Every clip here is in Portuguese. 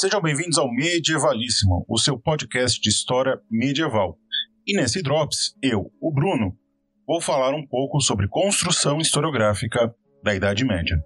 Sejam bem-vindos ao Medievalíssimo, o seu podcast de história medieval. E nesse Drops, eu, o Bruno, vou falar um pouco sobre construção historiográfica da Idade Média.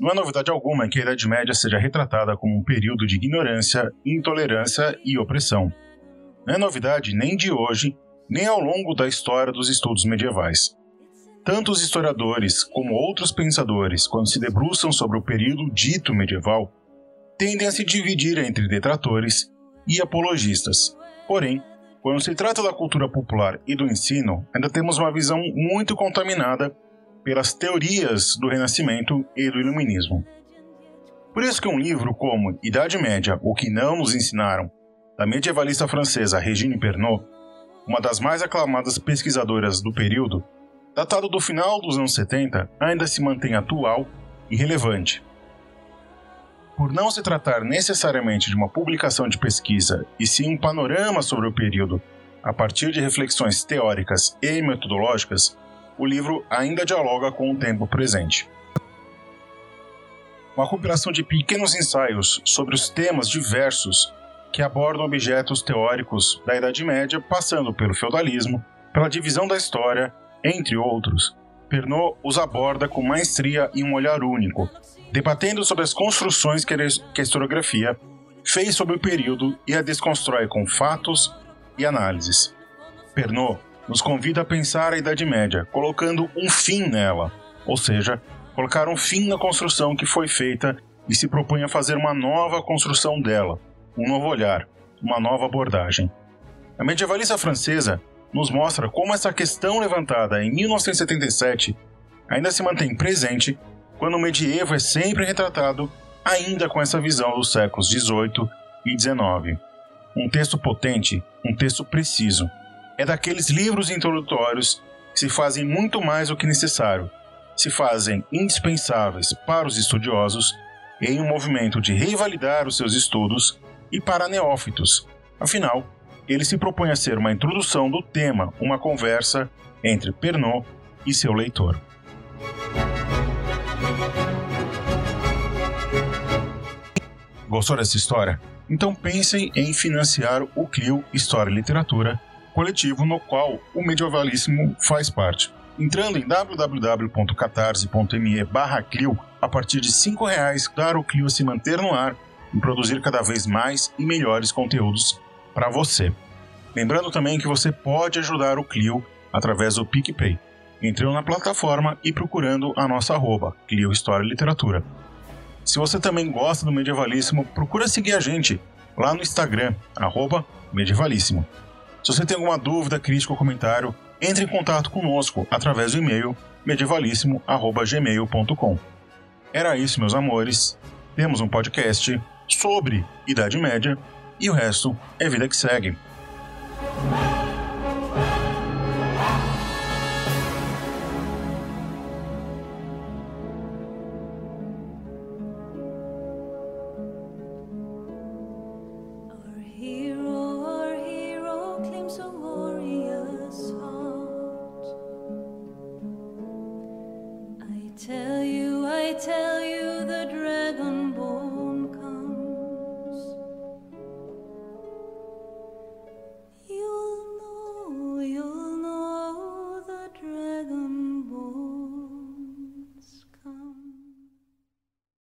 Não é novidade alguma que a Idade Média seja retratada como um período de ignorância, intolerância e opressão. Não é novidade nem de hoje, nem ao longo da história dos estudos medievais. Tanto os historiadores como outros pensadores, quando se debruçam sobre o período dito medieval, tendem a se dividir entre detratores e apologistas. Porém, quando se trata da cultura popular e do ensino, ainda temos uma visão muito contaminada pelas teorias do Renascimento e do Iluminismo. Por isso que um livro como Idade Média, O que não nos ensinaram, da medievalista francesa Regine Pernod, uma das mais aclamadas pesquisadoras do período, datado do final dos anos 70, ainda se mantém atual e relevante. Por não se tratar necessariamente de uma publicação de pesquisa, e sim um panorama sobre o período a partir de reflexões teóricas e metodológicas, o livro ainda dialoga com o tempo presente. Uma compilação de pequenos ensaios sobre os temas diversos que abordam objetos teóricos da Idade Média, passando pelo feudalismo, pela divisão da história, entre outros. Pernod os aborda com maestria e um olhar único, debatendo sobre as construções que a historiografia fez sobre o período e a desconstrói com fatos e análises. Pernod nos convida a pensar a Idade Média, colocando um fim nela, ou seja, colocar um fim na construção que foi feita e se propõe a fazer uma nova construção dela, um novo olhar, uma nova abordagem. A medievalista francesa nos mostra como essa questão levantada em 1977 ainda se mantém presente quando o medievo é sempre retratado ainda com essa visão dos séculos 18 e 19. Um texto potente, um texto preciso, é daqueles livros introdutórios que se fazem muito mais do que necessário, se fazem indispensáveis para os estudiosos em um movimento de revalidar os seus estudos e para neófitos. Afinal, ele se propõe a ser uma introdução do tema, uma conversa entre Pernod e seu leitor. Gostou dessa história? Então pensem em financiar o Clio História e Literatura coletivo no qual o Medievalíssimo faz parte. Entrando em www.catarse.me barra Clio, a partir de R$ reais dar o Clio se manter no ar e produzir cada vez mais e melhores conteúdos para você. Lembrando também que você pode ajudar o Clio através do PicPay, entrando na plataforma e procurando a nossa arroba, Clio História e Literatura. Se você também gosta do Medievalíssimo, procura seguir a gente lá no Instagram, arroba Medievalíssimo. Se você tem alguma dúvida, crítica ou comentário, entre em contato conosco através do e-mail medievalíssimo.gmail.com. Era isso, meus amores. Temos um podcast sobre Idade Média e o resto é vida que segue. tell